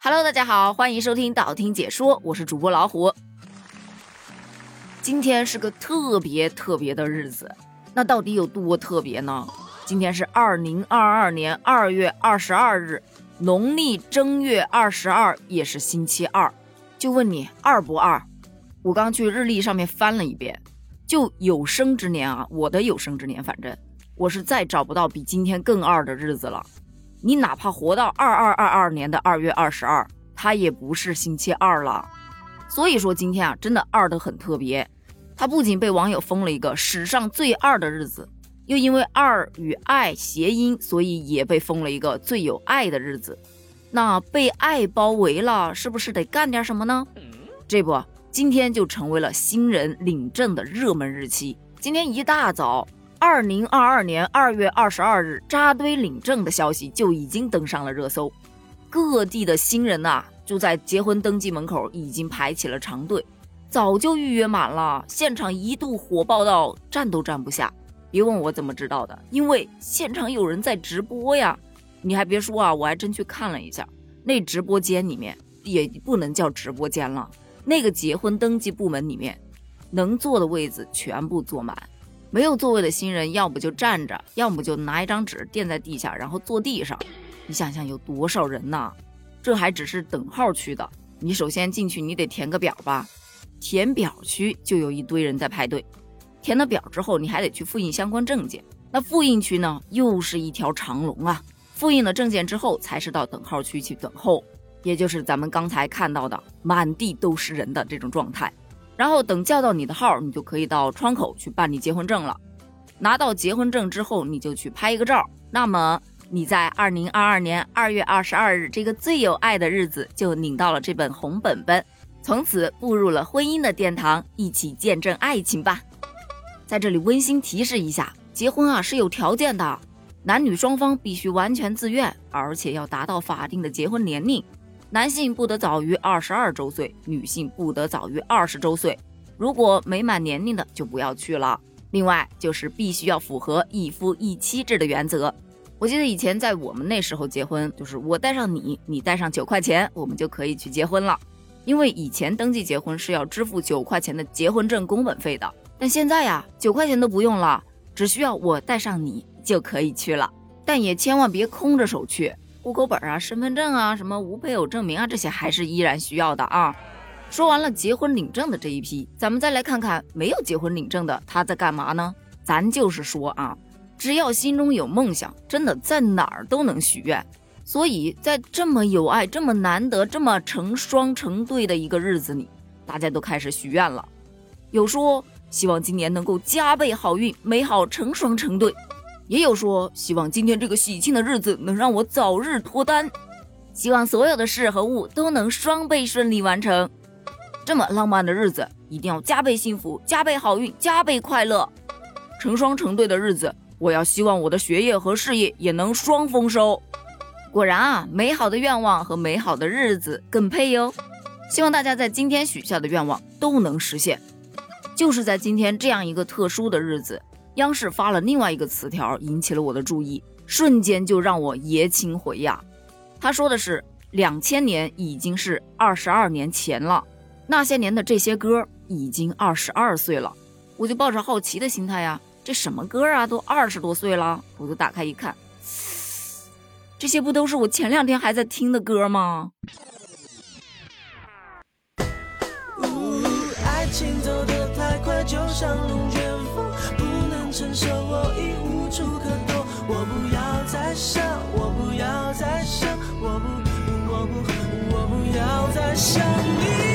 Hello，大家好，欢迎收听道听解说，我是主播老虎。今天是个特别特别的日子，那到底有多特别呢？今天是二零二二年二月二十二日，农历正月二十二，也是星期二。就问你二不二？我刚去日历上面翻了一遍，就有生之年啊，我的有生之年，反正我是再找不到比今天更二的日子了。你哪怕活到二二二二年的二月二十二，它也不是星期二了。所以说今天啊，真的二的很特别。它不仅被网友封了一个史上最二的日子，又因为二与爱谐音，所以也被封了一个最有爱的日子。那被爱包围了，是不是得干点什么呢？这不，今天就成为了新人领证的热门日期。今天一大早。二零二二年二月二十二日，扎堆领证的消息就已经登上了热搜。各地的新人呐，就在结婚登记门口已经排起了长队，早就预约满了。现场一度火爆到站都站不下。别问我怎么知道的，因为现场有人在直播呀。你还别说啊，我还真去看了一下，那直播间里面也不能叫直播间了，那个结婚登记部门里面，能坐的位子全部坐满。没有座位的新人，要不就站着，要么就拿一张纸垫在地下，然后坐地上。你想想有多少人呢？这还只是等号区的。你首先进去，你得填个表吧。填表区就有一堆人在排队。填了表之后，你还得去复印相关证件。那复印区呢，又是一条长龙啊。复印了证件之后，才是到等号区去等候，也就是咱们刚才看到的满地都是人的这种状态。然后等叫到你的号，你就可以到窗口去办理结婚证了。拿到结婚证之后，你就去拍一个照。那么你在二零二二年二月二十二日这个最有爱的日子，就领到了这本红本本，从此步入了婚姻的殿堂，一起见证爱情吧。在这里温馨提示一下，结婚啊是有条件的，男女双方必须完全自愿，而且要达到法定的结婚年龄。男性不得早于二十二周岁，女性不得早于二十周岁。如果没满年龄的就不要去了。另外就是必须要符合一夫一妻制的原则。我记得以前在我们那时候结婚，就是我带上你，你带上九块钱，我们就可以去结婚了。因为以前登记结婚是要支付九块钱的结婚证工本费的，但现在呀，九块钱都不用了，只需要我带上你就可以去了。但也千万别空着手去。户口本啊、身份证啊、什么无配偶证明啊，这些还是依然需要的啊。说完了结婚领证的这一批，咱们再来看看没有结婚领证的他在干嘛呢？咱就是说啊，只要心中有梦想，真的在哪儿都能许愿。所以在这么有爱、这么难得、这么成双成对的一个日子里，大家都开始许愿了。有说希望今年能够加倍好运，美好成双成对。也有说希望今天这个喜庆的日子能让我早日脱单，希望所有的事和物都能双倍顺利完成。这么浪漫的日子，一定要加倍幸福、加倍好运、加倍快乐。成双成对的日子，我要希望我的学业和事业也能双丰收。果然啊，美好的愿望和美好的日子更配哟。希望大家在今天许下的愿望都能实现。就是在今天这样一个特殊的日子。央视发了另外一个词条，引起了我的注意，瞬间就让我爷青回呀。他说的是，两千年已经是二十二年前了，那些年的这些歌已经二十二岁了。我就抱着好奇的心态呀，这什么歌啊，都二十多岁了。我就打开一看，这些不都是我前两天还在听的歌吗？爱情走得太快，就像龙卷风。承受，我已无处可躲。我不要再想，我不要再想，我不，我不，我不要再想你。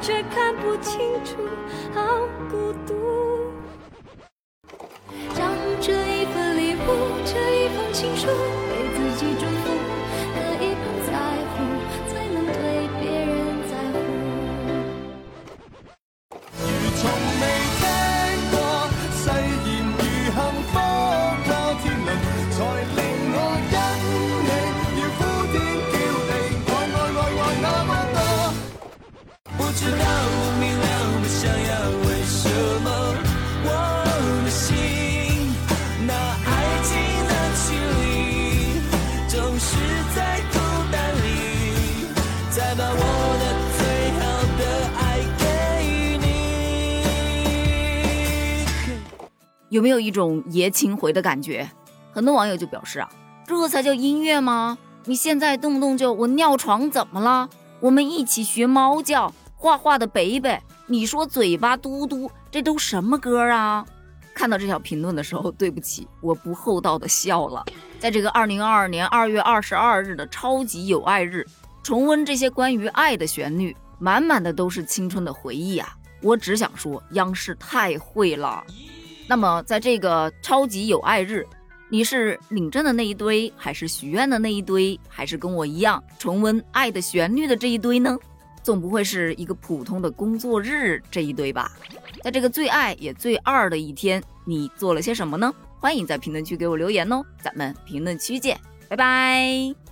却看不清楚，好孤独。有没有一种爷青回的感觉？很多网友就表示啊，这才叫音乐吗？你现在动不动就我尿床怎么了？我们一起学猫叫，画画的北北，你说嘴巴嘟嘟，这都什么歌啊？看到这条评论的时候，对不起，我不厚道的笑了。在这个二零二二年二月二十二日的超级有爱日，重温这些关于爱的旋律，满满的都是青春的回忆啊！我只想说，央视太会了。那么，在这个超级有爱日，你是领证的那一堆，还是许愿的那一堆，还是跟我一样重温爱的旋律的这一堆呢？总不会是一个普通的工作日这一堆吧？在这个最爱也最二的一天，你做了些什么呢？欢迎在评论区给我留言哦，咱们评论区见，拜拜。